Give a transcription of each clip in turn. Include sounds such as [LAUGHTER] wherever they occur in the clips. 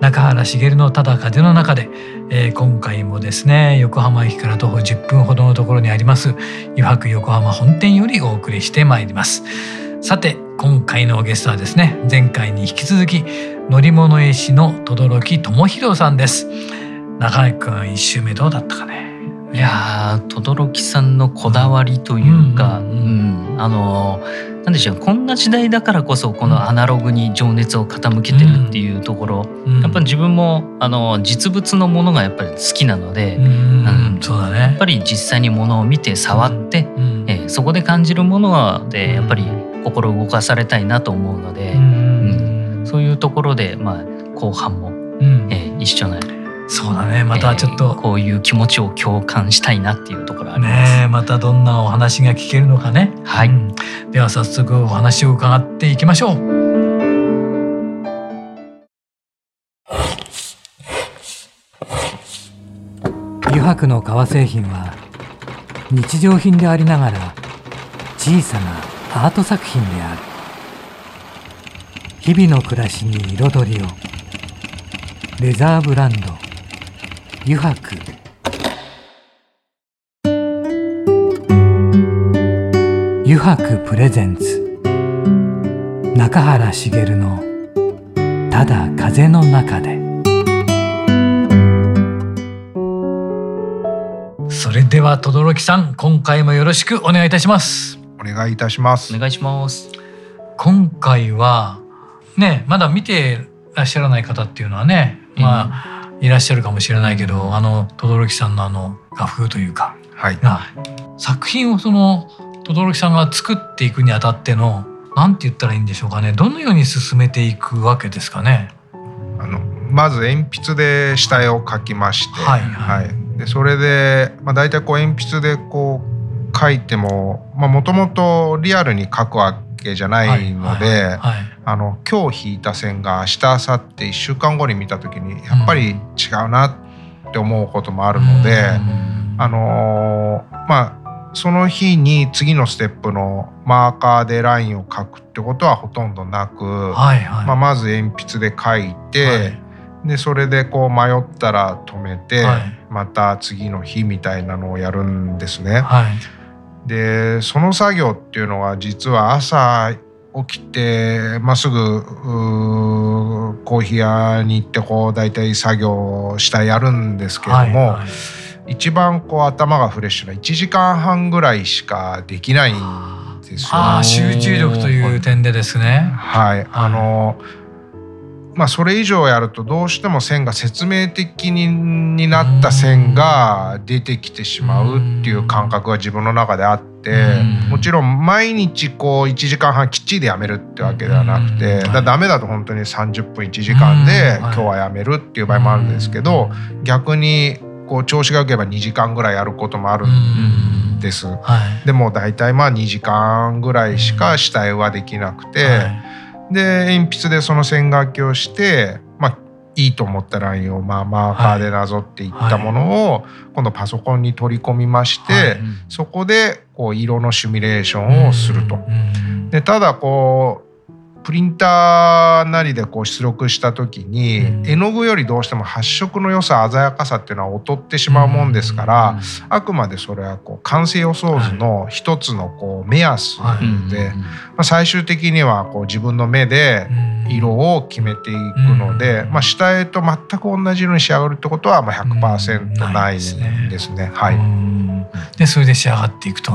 中原茂のただ風の中で、えー、今回もですね横浜駅から徒歩10分ほどのところにあります余白横浜本店よりお送りしてまいります。さて今回のゲストはですね前回に引き続き乗り物絵師の轟智弘さんです。中井くん一周目どうだったかね？いや轟さんのこだわりというか、うん、うん、あのなんでしょうこんな時代だからこそこのアナログに情熱を傾けてるっていうところ、うん、やっぱり自分もあの実物のものがやっぱり好きなので、うん、そうだね、やっぱり実際にものを見て触って、うん、えそこで感じるものでやっぱり心動かされたいなと思うので、うん。そういうところで、まあ、後半も、えー、一緒なそうだね。またちょっと、えー、こういう気持ちを共感したいなっていうところあります。ねまたどんなお話が聞けるのかね。はい、うん、では早速お話を伺っていきましょう。油白の革製品は日常品でありながら小さなアート作品である。日々の暮らしに彩りを。レザーブランド油白。油白プレゼンツ。中原茂の「ただ風の中で」それでは轟さん今回もよろしくお願いいたします。お願いいたします。お願いします。今回はねまだ見てらっしゃらない方っていうのはねまあ、いらっしゃるかもしれないけどあの轟さんのあの画風というか、はい、作品をその轟さんが作っていくにあたっての何て言ったらいいんでしょうかね。どのように進めていくわけですかね。あのまず鉛筆で下絵を描きまして、はい、はい、でそれで、まあ、大体こう鉛筆でこう描いてももともとリアルに描くわけじゃないので、あの今日引いた線が明日明後日1週間後に見た時にやっぱり違うなって思うこともあるので、あのまあその日に次のステップのマーカーでラインを描くってことはほとんどなく、はいはい、まあ、まず鉛筆で描いて、はい、でそれでこう迷ったら止めて、はい、また次の日みたいなのをやるんですね。はいでその作業っていうのは実は朝起きて、まあ、すぐコーヒー屋に行ってこう大体作業したやるんですけれども、はいはい、一番こう頭がフレッシュな1時間半ぐらいしかできないんですよ、あ集中力という点でですね。はい、はい、あのまあ、それ以上やるとどうしても線が説明的にになった線が出てきてしまうっていう感覚が自分の中であってもちろん毎日こう1時間半きっちりでやめるってわけではなくてだダメだと本当に30分1時間で今日はやめるっていう場合もあるんですけど逆にこう調子が良ければ2時間ぐらいやることもあるんです。でも大体まあ2時間ぐらいしか下絵はできなくて。で鉛筆でその線書きをして、まあ、いいと思ったラインをまあマーカーでなぞっていったものを今度パソコンに取り込みまして、そこでこう色のシミュレーションをすると。でただこうプリンターなりでこう出力した時に、絵の具よりどうしても発色の良さ鮮やかさっていうのは劣ってしまうもんですから、あくまでそれはこう完成予想図の一つのこう目安で、まあ、最終的にはこう自分の目で色を決めていくので、まあ、下絵と全く同じ色に仕上がるってことはまあ100%ないんですね。はい、でそれで仕上がっていくと。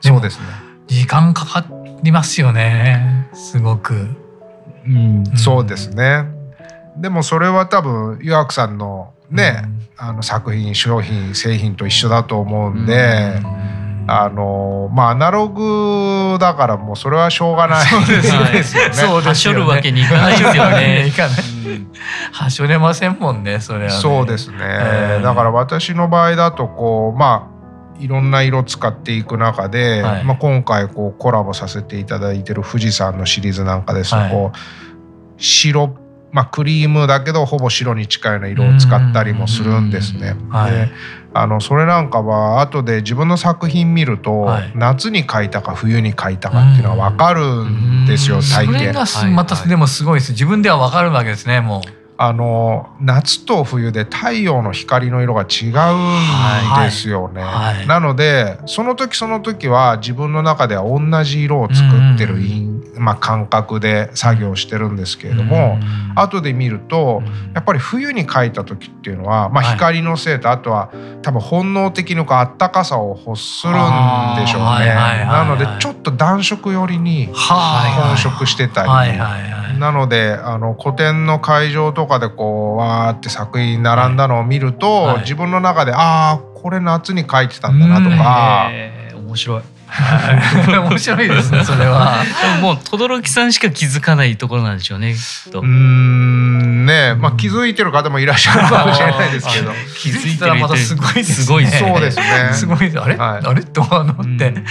そうですね。時間かかりますよねすごく。うん、そうですね。でもそれは多分湯白さんのね、うん、あの作品商品製品と一緒だと思うんで。うんあのまあアナログだからもうそれはしょうがないそうですよね。[LAUGHS] そうはしょるわけにいかないですよね。いかない。はしょれませんもんねそれは、ね、そうですね。だから私の場合だとこうまあいろんな色使っていく中で、はい。まあ、今回こうコラボさせていただいてる富士山のシリーズなんかですとはい。こう白、まあ、クリームだけどほぼ白に近いような色を使ったりもするんですね。はい。であのそれなんかは後で自分の作品見ると、はい。夏に描いたか冬に描いたかっていうのは分かるんですようん。大抵。それがまたでもすごいです。自分ではわかるわけですねもうあの夏と冬で太陽の光の色が違うんですよね。はい。はい。なのでその時その時は自分の中では同じ色を作ってるまあ、感覚で作業してるんですけれども、後で見るとやっぱり冬に描いた時っていうのは、まあ、はい。光のせいとあとは多分本能的にこうあったかさを欲するんでしょうね。はいはいはない。のでちょっと暖色寄りには本色してたり。はいはいはい。なのであの古典の会場とかでこうわーって作品並んだのを見ると、はい。自分の中でああこれ夏に描いてたんだなとか、えー面白い。は [LAUGHS] い面白いですねそれは。でももう轟さんしか気づかないところなんでしょうねきっと。うーんね。まあ気づいてる方もいらっしゃるかもしれないですけど。[LAUGHS] あ気づいたらまたすごいですね。すごいですそうですね。すごいです。あれ、はい。あれ？[LAUGHS] と思って、うん。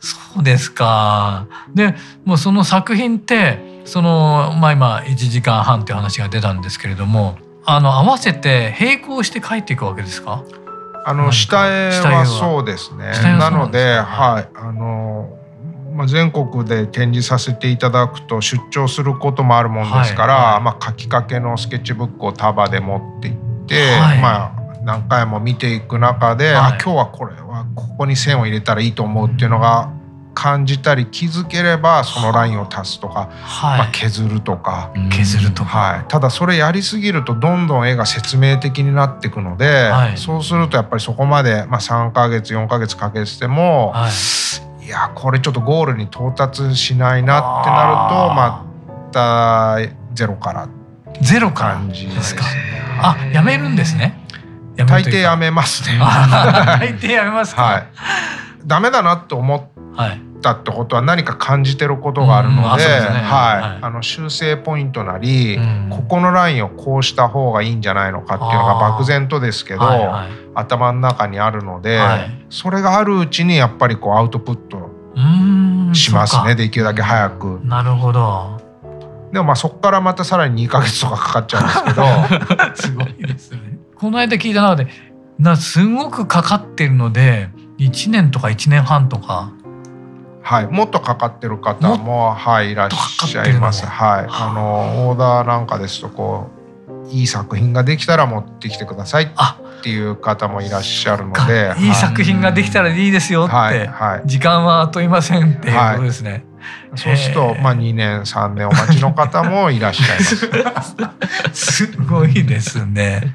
そうですか。でもうその作品ってそのまあ今1時間半っていう話が出たんですけれどもあの合わせて並行して書いていくわけですか？あの下絵はは。そうですね。なのでか？はい。あのまあ、全国で展示させていただくと出張することもあるもんですから、はいはい。まあ、書きかけのスケッチブックを束で持って行って、はい。まあ、何回も見ていく中で、はい。あ今日はこれはここに線を入れたらいいと思うっていうのが感じたり気づければそのラインを足すとか、まあ、はい、削るとか。削るとか。はい、ただそれやりすぎるとどんどん絵が説明的になっていくので、はい。そうするとやっぱりそこまで、まあ、3ヶ月4ヶ月かけてても、はい。い、やこれちょっとゴールに到達しないなってなるとあまたゼロからゼロ感じでですすかね。あやめるんですね。大抵やめますね。あ [LAUGHS] 大抵やめますか。はい。ダメだなと思っはいたってことは何か感じてることがあるので、はい。はい、あの修正ポイントなり、うん。ここのラインをこうした方がいいんじゃないのかっていうのが漠然とですけど、頭の中にあるので、はい。それがあるうちにやっぱりこうアウトプットうーんしますね。できるだけ早く。なるほど。でもまあそこからまたさらに2ヶ月とかかかっちゃうんですけど [LAUGHS] すごいですね。この間聞いた中でなすごくかかってるので1年とか1年半とかはい、もっとかかってる方もはいいらっしゃいます。はい、あのオーダーなんかですとこういい作品ができたら持ってきてくださいあっていう方もいらっしゃるのかで、いい作品ができたらいいですよって、はいはい、時間は問いませんっていうことですね。そうするとまあ2年3年お待ちの方もいらっしゃいます。すごいですね。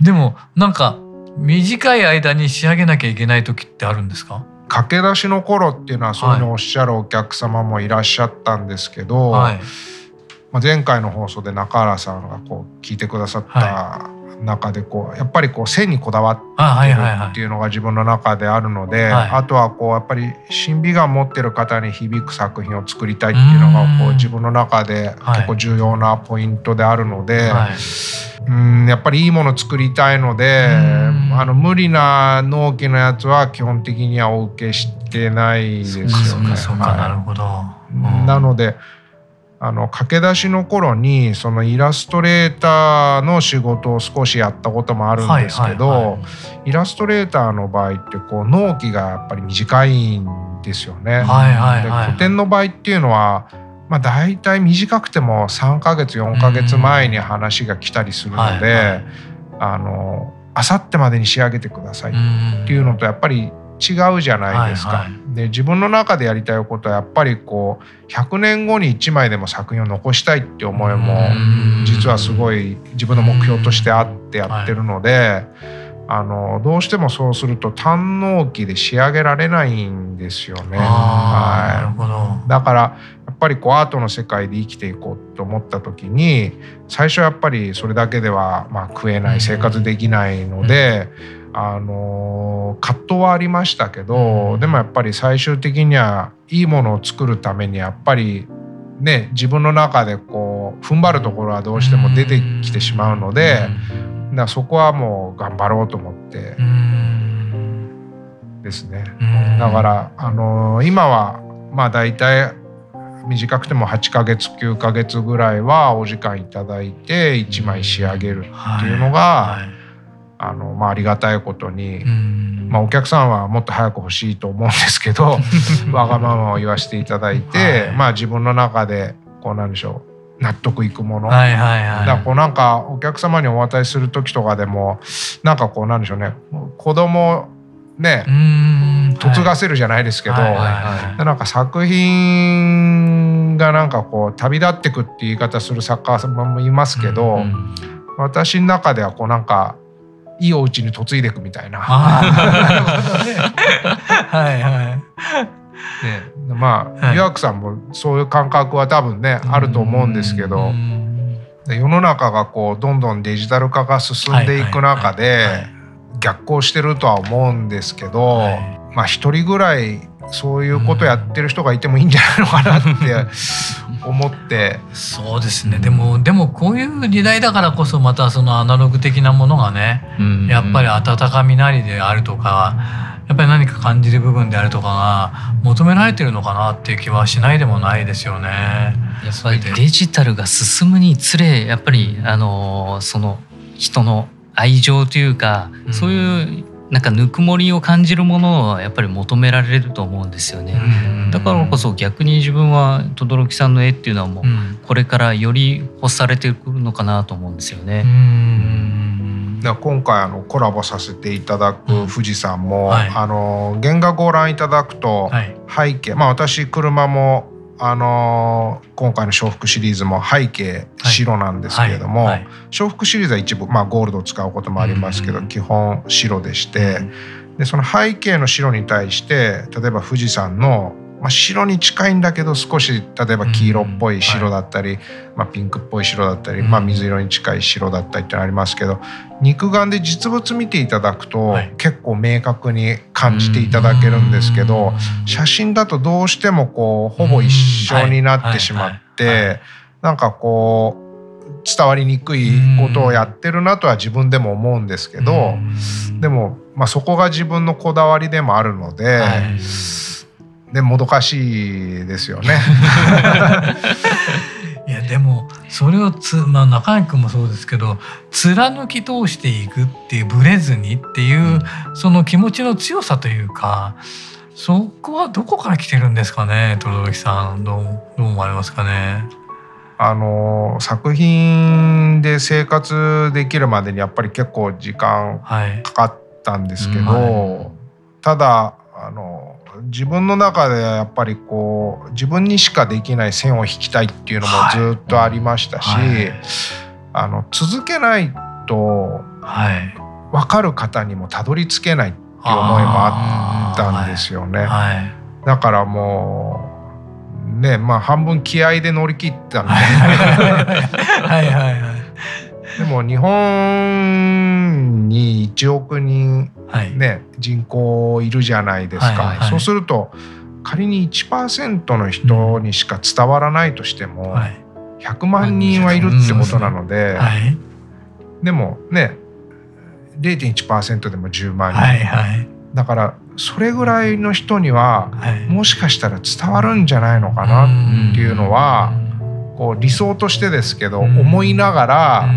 でもなんか短い間に仕上げなきゃいけない時ってあるんですか？駆け出しの頃っていうのはそうい。うのをおっしゃるお客様もいらっしゃったんですけど、はい。まあ、前回の放送で中原さんがこう聞いてくださった中でこうやっぱりこう線にこだわってあはいはいはいっていうのが自分の中であるので、はい。あとはこうやっぱり審美眼持ってる方に響く作品を作りたいっていうのがこううん。自分の中ではい結構重要なポイントであるので、はいうんやっぱりいいもの作りたいのでうんあの無理な納期のやつは基本的にはお受けしてないですよね。なるほど。なのであの駆け出しの頃にそのイラストレーターの仕事を少しやったこともあるんですけど、イラストレーターの場合ってこう納期がやっぱり短いんですよね。はいはいはいで古典の場合っていうのはまあ、大体短くても3ヶ月4ヶ月前に話が来たりするので、はいはいあの明後日までに仕上げてくださいっんていうのとやっぱり違うじゃないですか。はいはで自分の中でやりたいことはやっぱりこう100年後に1枚でも作品を残したいって思いもうん実はすごい自分の目標としてあってやってるので。あのどうしてもそうすると単納期で仕上げられないんですよね。はほどい、だからぱりこうアートの世界で生きていこうと思った時に最初やっぱりそれだけではまあ食えない生活できないので、あの葛藤はありましたけど、うん。でもやっぱり最終的にはいいものを作るためにやっぱりね自分の中でこう踏ん張るところはどうしても出てきてしまうので、だそこはもう頑張ろうと思ってう、ん。ですね。だからあの今はまあ大体短くても8ヶ月9ヶ月ぐらいはお時間いただいて1枚仕上げるっていうのが、あのまあ、ありがたいことに、まあ、お客さんはもっと早く欲しいと思うんですけど [LAUGHS] わがままを言わせていただいて、まあ、自分の中でこうなんでしょう納得いくもの、はいはいはい、だからこうなんかお客様にお渡しする時とかでもなんかこうなんでしょうね子供ね嫁がせるじゃないですけど、はいはいはい、なんか作品がなんかこう旅立ってくって言い方する作家さんもいますけど、うんうん、私の中ではこうなんかいいお家に嫁いでいくみたいな。[LAUGHS] はいはい。ね、まあ、はい、岩城さんもそういう感覚は多分ねあると思うんですけど世の中がこうどんどんデジタル化が進んでいく中で逆行してるとは思うんですけど、はい、まあ一人ぐらいそういうことやってる人がいてもいいんじゃないのかなって思って。そうですね。でもでもこういう時代だからこそまたそのアナログ的なものがね、やっぱり温かみなりであるとかやっぱり何か感じる部分であるとかが求められてるのかなっていう気はしないでもないですよね。やっぱりデジタルが進むにつれやっぱりあのその人の愛情というか、そういうなんかぬくもりを感じるものをやっぱり求められると思うんですよね。だからこそ逆に自分は轟さんの絵っていうのはもうこれからより欲されてくるのかなと思うんですよね。今回あのコラボさせていただく富士山も、はい、あの原画ご覧いただくと背景、はい、まあ私車もあの今回の笑福シリーズも背景白なんですけれども、はい。はい、笑福シリーズは一部、まあ、ゴールドを使うこともありますけど、基本白でして、でその背景の白に対して例えば富士山のまあ、白に近いんだけど少し例えば黄色っぽい白だったり、まあ、ピンクっぽい白だったり、まあ、水色に近い白だったりってありますけど肉眼で実物見ていただくと、結構明確に感じていただけるんですけど写真だとどうしてもこうほぼ一緒になってしまってなんかこう伝わりにくいことをやってるなとは自分でも思うんですけどでも、まあ、そこが自分のこだわりでもあるので。でもどかしいですよね。[LAUGHS] いやでもそれをつ、まあ、中井君もそうですけど貫き通していくっていうブレずにっていう、うん、その気持ちの強さというかそこはどこから来てるんですかね轟さん。どうどう思われますかね？あの作品で生活できるまでにやっぱり結構時間かかったんですけど、はいうんはい、ただあの自分の中でやっぱりこう自分にしかできない線を引きたいっていうのもずっとありましたし、はいはい、あの続けないと分かる方にもたどり着けないっていう思いもあったんですよね。だからもうねまあ半分気合で乗り切ったんで。はい。はい。はいでも日本に1億人ね、はい、人口いるじゃないですか、はいはいはい、そうすると仮に1%の人にしか伝わらないとしても、100万人はいるってことなので、はい、でもね0.1%でも10万人、はいはい、だからそれぐらいの人には、もしかしたら伝わるんじゃないのかなっていうのは、こう理想としてですけど、思いながら、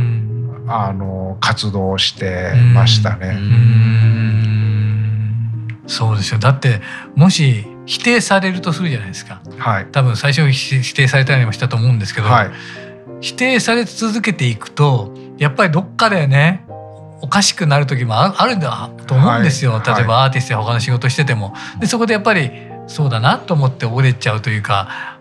あの活動してましたね。そうですよ。だってもし否定されるとするじゃないですか、はい、多分最初否定されたりもしたと思うんですけど、はい、否定され続けていくとやっぱりどっかでねおかしくなる時もあるんだと思うんですよ、はい、例えばアーティストや他の仕事してても。でそこでやっぱりそうだなと思って折れちゃうというか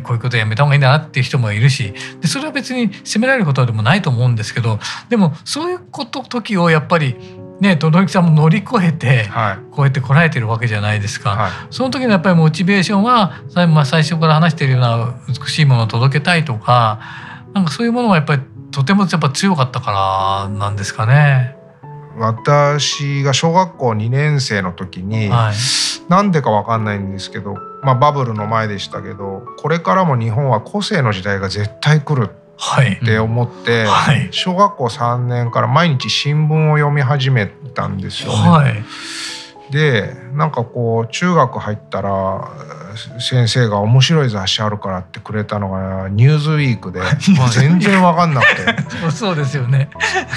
こういうことやめた方がいいんだなっていう人もいるしでそれは別に責められることでもないと思うんですけどでもそういうこと時をやっぱりね轟さんも乗り越えて、はい、こうやってこらえてるわけじゃないですか、はい、その時のやっぱりモチベーションは、まあ、最初から話しているような美しいものを届けたいとかなんかそういうものがやっぱりとてもやっぱ強かったからなんですかね。私が小学校2年生の時に、はい、なんでか分かんないんですけど、まあ、バブルの前でしたけどこれからも日本は個性の時代が絶対来るって思って、はい、小学校3年から毎日新聞を読み始めたんですよね。はい、でなんかこう中学入ったら先生が面白い雑誌あるからってくれたのが「ニューズウィークで」[LAUGHS] 全然分かんなくて。[LAUGHS] そうですよね。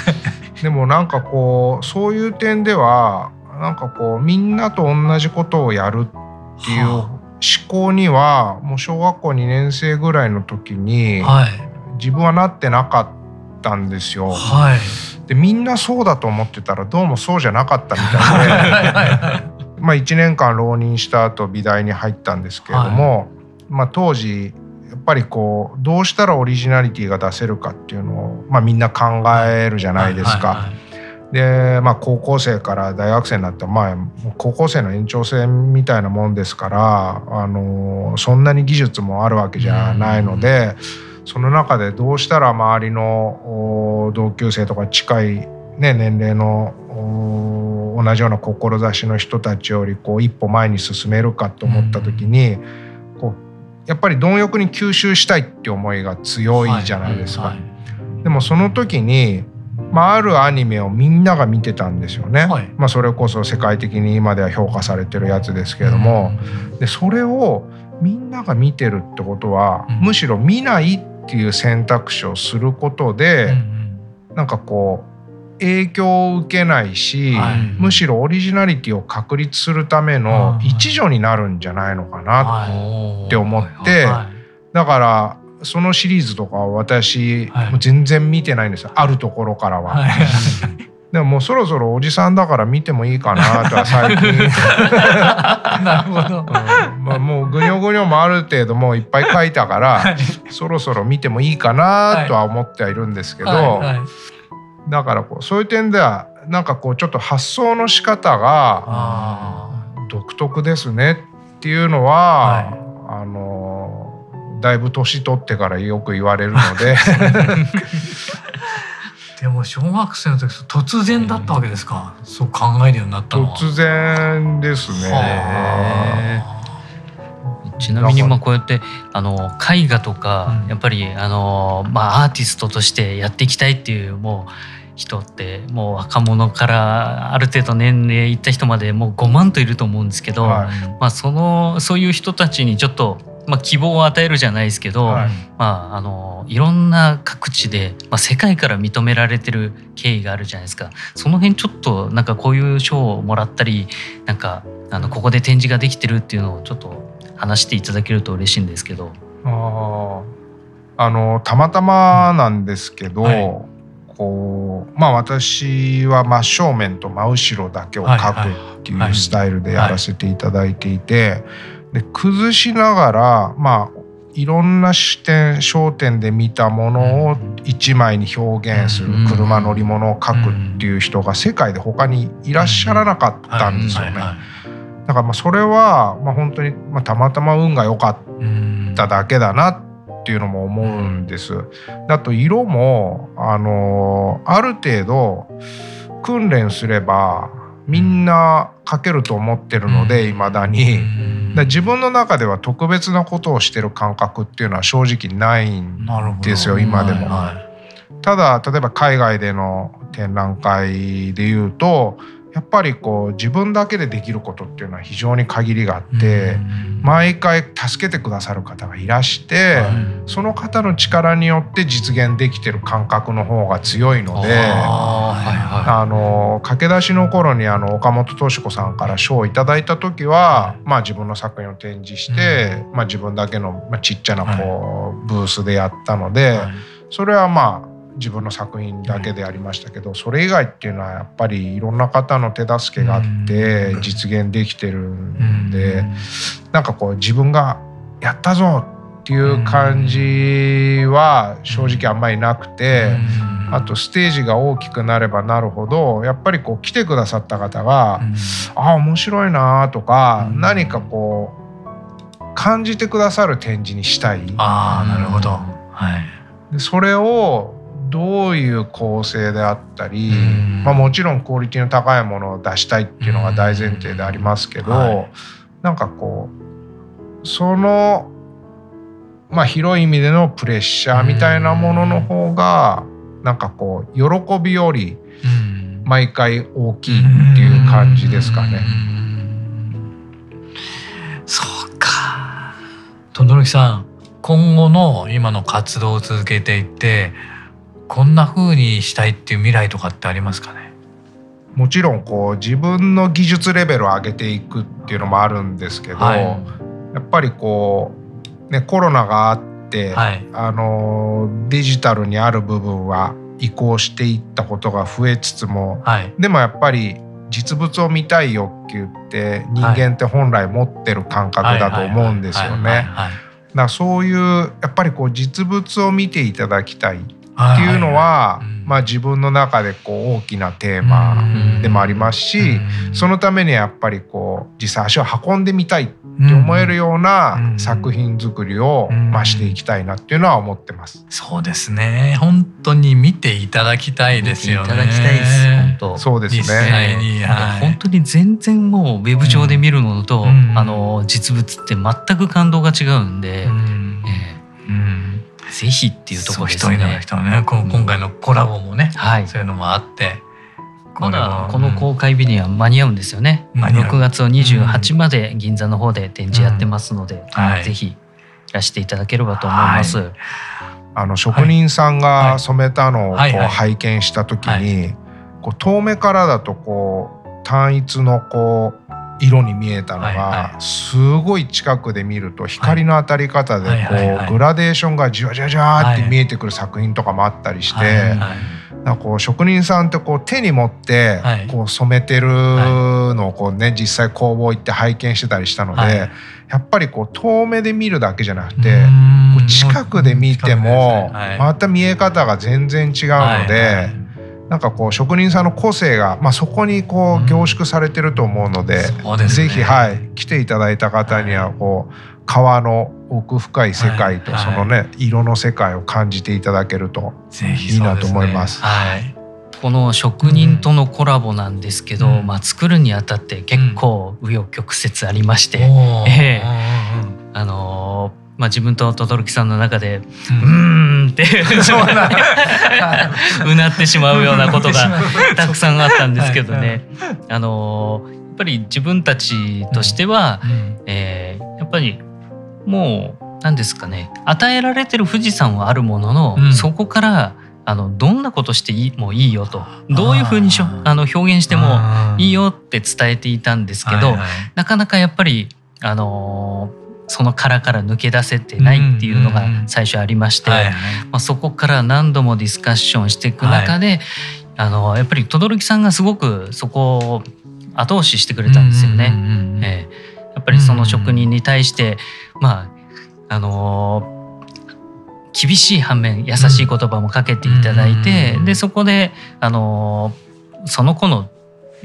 [LAUGHS] でもなんかこうそういう点ではなんかこうみんなと同じことをやるっていう思考にはもう小学校2年生ぐらいの時に自分はなってなかったんですよ。はい。でみんなそうだと思ってたらどうもそうじゃなかったみたいで。まあ1年間浪人した後美大に入ったんですけれども、はい、まあ、当時やっぱりこうどうしたらオリジナリティが出せるかっていうのを、まあ、みんな考えるじゃないですか。で、まあ、高校生から大学生になってまあ高校生の延長線みたいなもんですからあのそんなに技術もあるわけじゃないので。その中でどうしたら周りの同級生とか近い、ね、年齢の同じような志の人たちよりこう一歩前に進めるかと思った時に、こうやっぱり貪欲に吸収したいって思いが強いじゃないですか。でもその時にまあ、あるアニメをみんなが見てたんですよね、はい、まあ、それこそ世界的に今では評価されてるやつですけれども、でそれをみんなが見てるってことは、むしろ見ないっっていう選択肢をすることで、うんうん、なんかこう影響を受けないし、はい、むしろオリジナリティを確立するための一助になるんじゃないのかなって思って、だからそのシリーズとか私、はい、全然見てないんですよ。あるところからは。はい。[LAUGHS] でももうそろそろおじさんだから見てもいいかなとは最近。[LAUGHS] なるほど、うん。まあ、もうぐにょぐにょもある程度もういっぱい書いたから、はい、そろそろ見てもいいかなとは思ってはいるんですけど、はい。はい、だからこうそういう点ではなんかこうちょっと発想の仕方が独特ですねっていうのは、あのだいぶ年取ってからよく言われるので。[LAUGHS] でも小学生の時突然だったわけですか、うん、そう考えるようになったのは。突然ですね。ちなみにまあこうやってあの絵画とか、やっぱりあの、まあ、アーティストとしてやっていきたいっていうもう人ってもう若者からある程度年齢いった人までもう5万といると思うんですけど、はい、まあ、そのそういう人たちにちょっとまあ、希望を与えるじゃないですけど、はい。まあ、あのいろんな各地で、まあ、世界から認められてる経緯があるじゃないですか。その辺ちょっとなんかこういう賞をもらったりなんかあのここで展示ができてるっていうのをちょっと話していただけると嬉しいんですけど。ああのたまたまなんですけど、うん。はい、こうまあ私は真正面と真後ろだけを描くっていうスタイルでやらせていただいていて。で崩しながらまあいろんな視点焦点で見たものを一枚に表現する車乗り物を描くっていう人が世界で他にいらっしゃらなかったんですよね。だからまあそれはまあ本当にまあたまたま運が良かっただけだなっていうのも思うんです。だと色もあのある程度訓練すればみんな描けると思ってるのでいまだに。だ自分の中では特別なことをしてる感覚っていうのは正直ないんですよ今でも。はいはい、ただ例えば海外での展覧会でいうとやっぱりこう自分だけでできることっていうのは非常に限りがあって毎回助けてくださる方がいらしてその方の力によって実現できてる感覚の方が強いのであの駆け出しの頃にあの岡本敏子さんから賞をいただいた時はまあ自分の作品を展示してまあ自分だけのちっちゃなこうブースでやったのでそれはまあ自分の作品だけでありましたけど、それ以外っていうのはやっぱりいろんな方の手助けがあって実現できてるんで、なんかこう自分がやったぞっていう感じは正直あんまりなくて。あとステージが大きくなればなるほどやっぱりこう来てくださった方が「ああ面白いな」とか何かこう感じてくださる展示にしたい。あなるほど、はい、でそれをどういう構成であったり、まあ、もちろんクオリティの高いものを出したいっていうのが大前提でありますけど、はい、なんかこうその、まあ、広い意味でのプレッシャーみたいなものの方がなんかこう喜びより毎回大きいっていう感じですかね。うそうか。とどろきさん。今後の今の活動を続けていってこん。な風にしたいっていう未来とかってありますかねもちろん。こう自分の技術レベルを上げていくっていうのもあるん。ですけど、はい、やっぱりこう、ね、コロナがあっはい、あのデジタルにある部分は移行していったことが増えつつも、はい、でもやっぱり実物を見たい欲求って人間って本来持ってる感覚だと思うんですよね。だそういうやっぱりこう実物を見ていただきたいっていうのは、まあ、自分の中でこう大きなテーマでもありますしそのためにやっぱりこう実際足を運んでみたいって思えるような作品作りを増していきたいなっていうのは思ってます。そうですね。本当に見ていただきたいですよね。いただきたいです本当。そうですね。はい、本当に全然もうウェブ上で見るものと、あの実物って全く感動が違うんで。うんぜひっていうところですね。一人の人ね、今回のコラボもね、はい、そういうのもあって。まだこの公開日には間に合うんですよね。う。ん、6月28まで銀座の方で展示やってますので、うん。はい、ぜひいらしていただければと思います。はい、あの職人さんが染めたのをこう拝見した時に、こう遠目からだとこう単一のこう色に見えたのが、すごい近くで見ると光の当たり方でこうグラデーションがじわじわじわって見えてくる作品とかもあったりして。なんかこう職人さんってこう手に持ってこう染めてるのをこうね実際工房行って拝見してたりしたのでやっぱりこう遠目で見るだけじゃなくて近くで見てもまた見え方が全然違うのでなんかこう職人さんの個性が、まあ、そこにこう凝縮されてると思うのでうんでね、ぜひ、はい、来ていただいた方にはこう川の奥深い世界とそのね、はい。はい、色の世界を感じていただけるといいなと思います。はい、この職人とのコラボなんですけど、うん、まあ、作るにあたって結構紆余曲折ありまして、うん、えー、あのーまあ、自分と轟さんの中で「うん」ってうなってしまうようなことがたくさんあったんですけどね。あのやっぱり自分たちとしては、えー、やっぱりもう何ですかね。与えられてる富士山はあるものの、うん、そこからあのどんなことしていいもういいよと。どういうふうにしょあの表現してもいいよって伝えていたんですけど、はいはい、なかなかやっぱりあのその殻から抜け出せてないっていうのが最初ありまして、まあ、そこから何度もディスカッションしていく中で、はい、あのやっぱり轟さんがすごくそこを後押ししてくれたんですよね。えー、やっぱりその職人に対して、まああのー、厳しい反面優しい言葉もかけていただいて、でそこで、あのー、その子の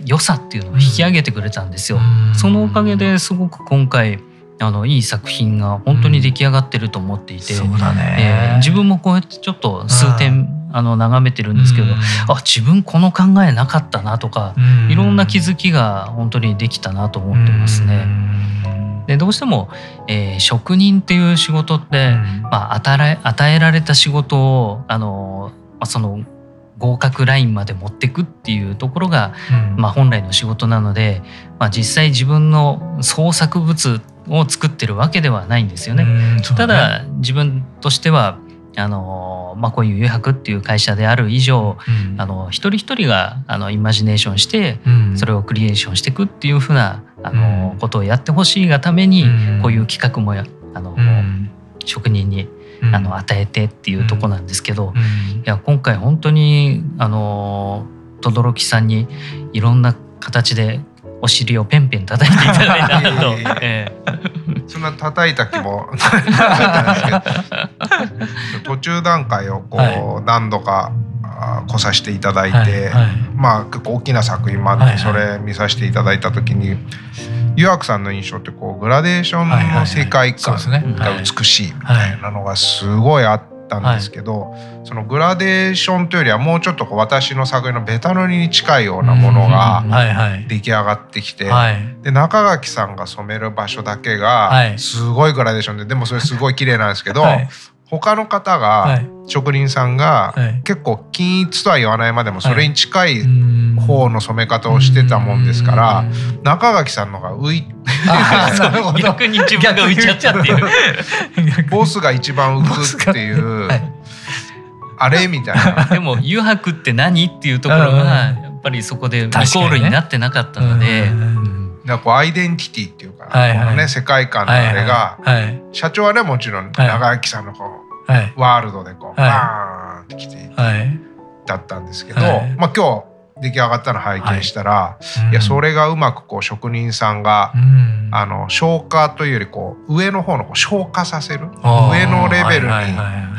良さっていうのを引き上げてくれたんですよ。そのおかげですごく今回あのいい作品が本当に出来上がってると思っていて、うんね。えー、自分もこうやってちょっと数点あの眺めてるんですけど、うん、あ自分この考えなかったなとか、うん、いろんな気づきが本当にできたなと思ってますね。でどうしても、えー、職人っていう仕事って、まあ、与え与えられた仕事をあの、まあ、その合格ラインまで持っていくっていうところが、まあ、本来の仕事なので、まあ、実際自分の創作物を作ってるわけではないんですよね。ね。ただ自分としてはあのまあ、こういう余白っていう会社である以上、うん、あの一人一人があのイマジネーションして、うん、それをクリエーションしていくっていうふうなあの、うん、ことをやってほしいがために、こういう企画もあの、職人にあの与えてっていうとこなんですけど、いや今回本当にあの轟さんにいろんな形でお尻をペンペン叩いていただいたなと。[LAUGHS] そんな叩いた気も。[LAUGHS] 途中段階をこう何度か来させていただいて、はい。はい、まあ結構大きな作品もあってそれ見させていただいた時に湯涌さんの印象ってこうグラデーションの世界観が美しいみたいなのがすごいあって。たんですけど、はい、そのグラデーションというよりはもうちょっとこう私の作品のベタ塗りに近いようなものが出来上がってきて、はい。はい、で中垣さんが染める場所だけがすごいグラデーションででもそれすごい綺麗なんですけど、他の方が、職人さんが、結構均一とは言わないまでもそれに近い方の染め方をしてたもんですから中垣さんのが浮い [LAUGHS] 逆に自分が浮いちゃったっていう。ボスが一番浮くっていう、はい、あれみたいな。[LAUGHS] でも「油白って何?」っていうところがやっぱりそこでイコールになってなかったので。だこうアイデンティティっていうか、はいはい、このね世界観のあれが、はい。はい、社長はねもちろん長垣さんのこう、はい、ワールドでこう、はい、バーンってきて、はい、だったんですけど、まあ今日出来上がったの拝見したら、はい、いやそれがうまくこう職人さんが、うん、あの消化というよりこう上の方のこう消化させる上のレベルに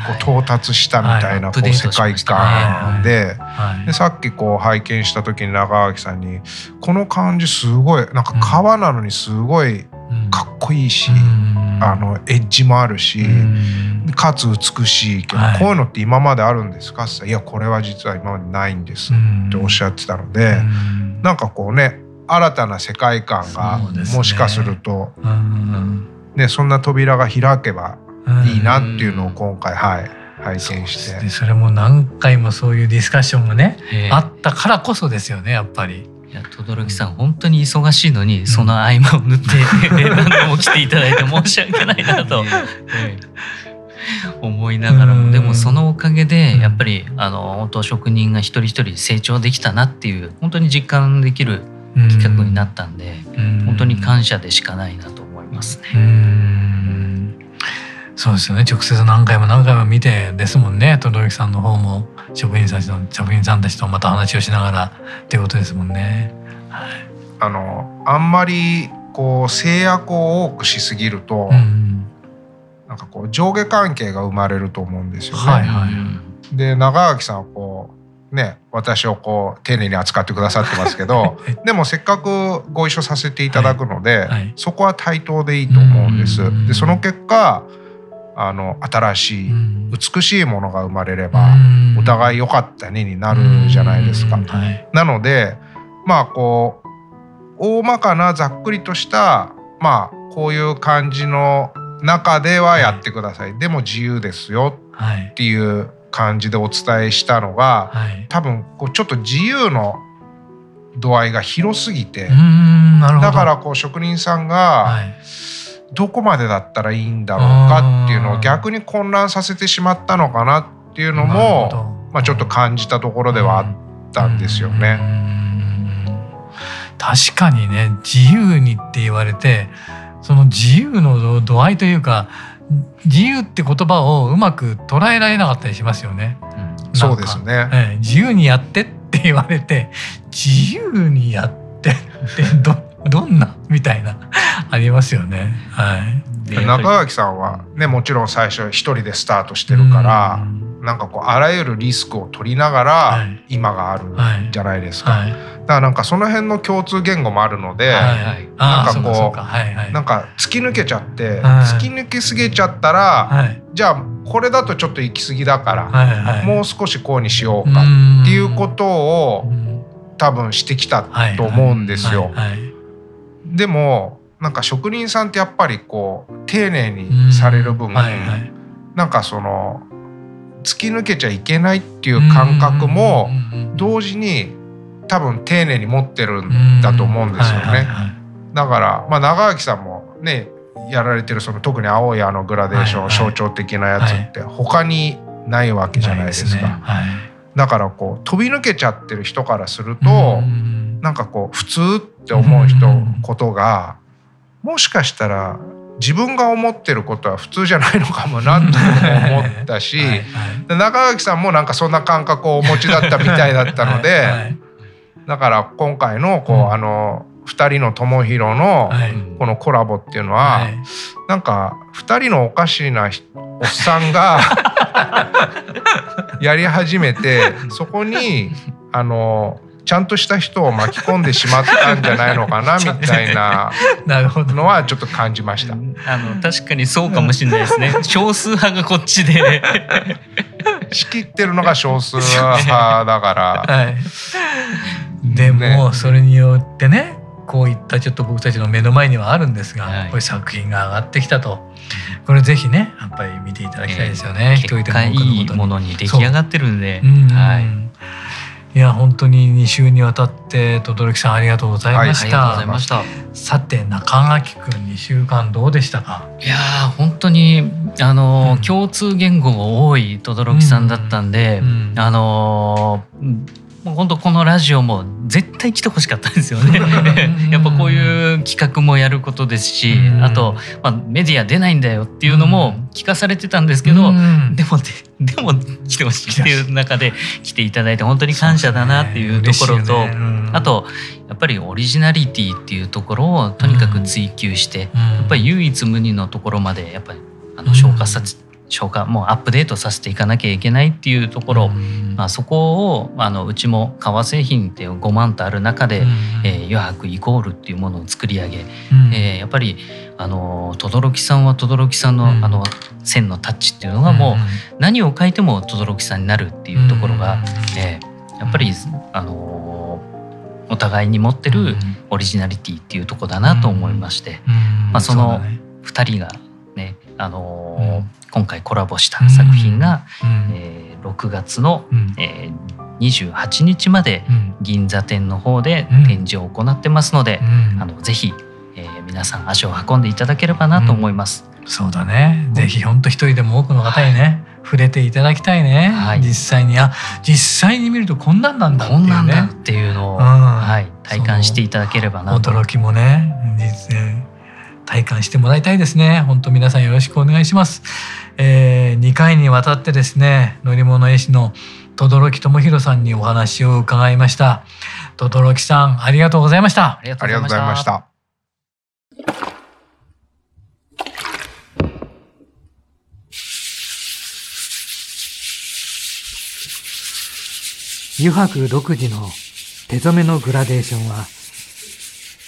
こう到達したみたいなこう世界観ででさっきこう拝見した時に長垣さんに「この感じすごいなんか川なのにすごいかっこいいし、あのエッジもあるし、かつ美しいけど、はい、こういうのって今まであるんですか?」っていやこれは実は今までないんです」っておっしゃってたので、ん。なんかこうね新たな世界観がもしかすると、ね、そんな扉が開けばいいなっていうのを今回はい拝見して。それも何回もそういうディスカッションがねあったからこそですよねやっぱり。いや轟さん本当に忙しいのにその合間を縫って [LAUGHS] 何度も来ていただいて申し訳ないなと思いながらもでもそのおかげでやっぱりあの本当職人が一人一人成長できたなっていう本当に実感できる企画になったんで本当に感謝でしかないなと思いますね。そうですよね。直接何回も何回も見てですもんね。轟さんの方も職員たちの職員さんたちとまた話をしながらっていうことですもんね。はい、あのあんまりこう制約を多くしすぎると、うん、なんかこう上下関係が生まれると思うんですよね。はいはい、で長垣さんはこうね私をこう丁寧に扱ってくださってますけど [LAUGHS] でもせっかくご一緒させていただくので、はいはい、そこは対等でいいと思うんです。でその結果あの新しい美しいものが生まれればお互い良かったねになるじゃないですか。なのでまあこう大まかなざっくりとしたまあこういう感じの中ではやってください、でも自由ですよっていう感じでお伝えしたのが、多分こうちょっと自由の度合いが広すぎて。だからこう職人さんが、はいどこまでだったらいいんだろうかっていうのを逆に混乱させてしまったのかなっていうのも、まあ、ちょっと感じたところではあったんですよね。確かにね自由にって言われてその自由の度合いというか自由って言葉をうまく捉えられなかったりしますよね。うん、そうですね、ええ、自由にやってって言われて自由にやってってどどんな？みたいな [LAUGHS] ありますよね。はい、中垣さんはねもちろん最初一人でスタートしてるから、ん。なんかこうあらゆるリスクを取りながら今があるじゃないですか。はい。はい、だからなんかその辺の共通言語もあるので、はい。はい、なんかこう、はいはい、なんか突き抜けちゃって、突き抜けすぎちゃったら、じゃあこれだとちょっと行き過ぎだから、はいはい、もう少しこうにしようかっていうことを多分してきたと思うんですよ。はいはいでもなんか職人さんってやっぱりこう丁寧にされる分、はいはい、なんかその突き抜けちゃいけないっていう感覚も同時に多分丁寧に持ってるんだと思うんですよね。だからまあ長垣さんもねやられてるその特に青いあのグラデーション、象徴的なやつって他にないわけじゃないですか。だからこう飛び抜けちゃってる人からするとなんかこう普通って思う人ことがもしかしたら自分が思ってることは普通じゃないのかもなと思ったしはい、中垣さんもなんかそんな感覚をお持ちだったみたいだったので、はい、だから今回のこう、うん、あの2人の友弘のこのコラボっていうのは、はい、なんか2人のおかしなおっさんが [LAUGHS] やり始めてそこにあのちゃんとした人を巻き込んでしまったんじゃないのかな [LAUGHS] みたいな。のはちょっと感じました。あの確かにそうかもしれないですね。[LAUGHS] 少数派がこっちで。[LAUGHS] 仕切ってるのが少数派だから。はい、でも、それによってねこういったちょっと僕たちの目の前にはあるんですが、はい、こういう作品が上がってきたと。これぜひねやっぱり見ていただきたいですよね。えー、結果いいものに出来上がってるんで。う。ん、はいいや本当に2週にわたって轟さんありがとうございましありがとうございした。さて中垣くん2週間どうでしたか？いやー本当にあのー、うん共通言語が多い轟さんだったんで、うんあのーうんもう本当このラジオも絶対来てほしかったんですよね。うん。やっぱこういう企画もやることですし、うん。あと、まあ、メディア出ないんだよっていうのも聞かされてたんですけど、うん。でもででも来てほしいっていう中で来ていただいて本当に感謝だなっていうところと、ねうん。あとやっぱりオリジナリティっていうところをとにかく追求して、うん。やっぱり唯一無二のところまでやっぱりあうん。の消化させ、消化もうアップデートさせていかなきゃいけないっていうところ、うん。まあ、そこをあのうちも革製品って5万とある中で、うん。えー余白イコールっていうものを作り上げ、うん。えーやっぱりあの轟さんは轟さんの,、うん。あの線のタッチっていうのがもう何を書いても轟さんになるっていうところが、えーやっぱりあのお互いに持ってるオリジナリティっていうところだなと思いまして、うん。まあそのうだね。2人がね、あの今回コラボした作品が、うん。えー6月の、うん。えー28日までうん。銀座店の方でうん。展示を行ってますので、うん。あのぜひ、えー皆さん足を運んでいただければなと思います。そうだね。ぜひ本当一人でも多くの方にね、触れていただきたいね。はい。実際にあ実際に見るとこんなんなんだっていうね。こんなんだっていうのを、うん。はい、体感していただければなと。驚きもね。実践体感してもらいたいですね本当皆さんよろしくお願いします、えー、2回にわたってですね乗り物絵師の轟智弘さんにお話を伺いました轟さんありがとうございましたありがとありがとうございまし。た。油白独自の手染めのグラデーションは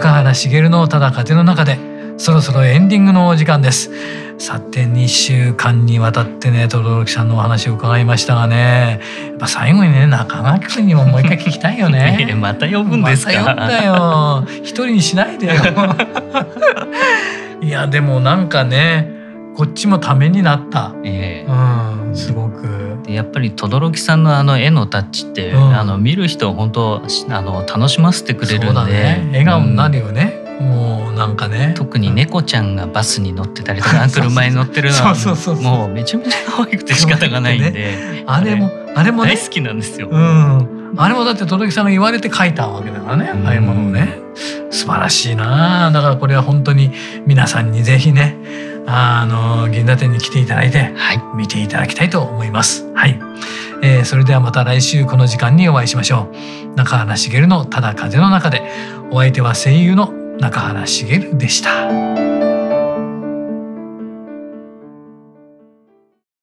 中原茂のただ風の中でそろそろエンディングのお時間です。さて2週間にわたってね轟さんのお話を伺いましたがねやっぱ最後にね中垣君にももう一回聞きたいよえね [LAUGHS] また呼ぶんですか？また呼んだよ。一人にしないでよ。[LAUGHS] いやでもなんかねこっちもためになった。ええ。うんすごく。でやっぱり轟さんのあの絵のタッチって、うん。あの見る人を本当あの楽しませてくれるんで。ね。笑顔になるうん。よね、もうなんかね。特に猫ちゃんがバスに乗ってたりとか [LAUGHS] 車に乗ってるのはそうそうそうそう。もうめちゃめちゃ可愛くて仕方がないんで、[LAUGHS] あれもあれもね。大好きなんですよ。うん。あれもだって轟さんが言われて書いたわけだからね、うん。ああいうものをね。素晴らしいな。あだからこれは本当に皆さんにぜひねあの銀座店に来ていただいてはい、見ていただきたいと思います。はい、えーそれではまた来週この時間にお会いしましょう。中原茂のただ風の中でお相手は声優の中原茂でした。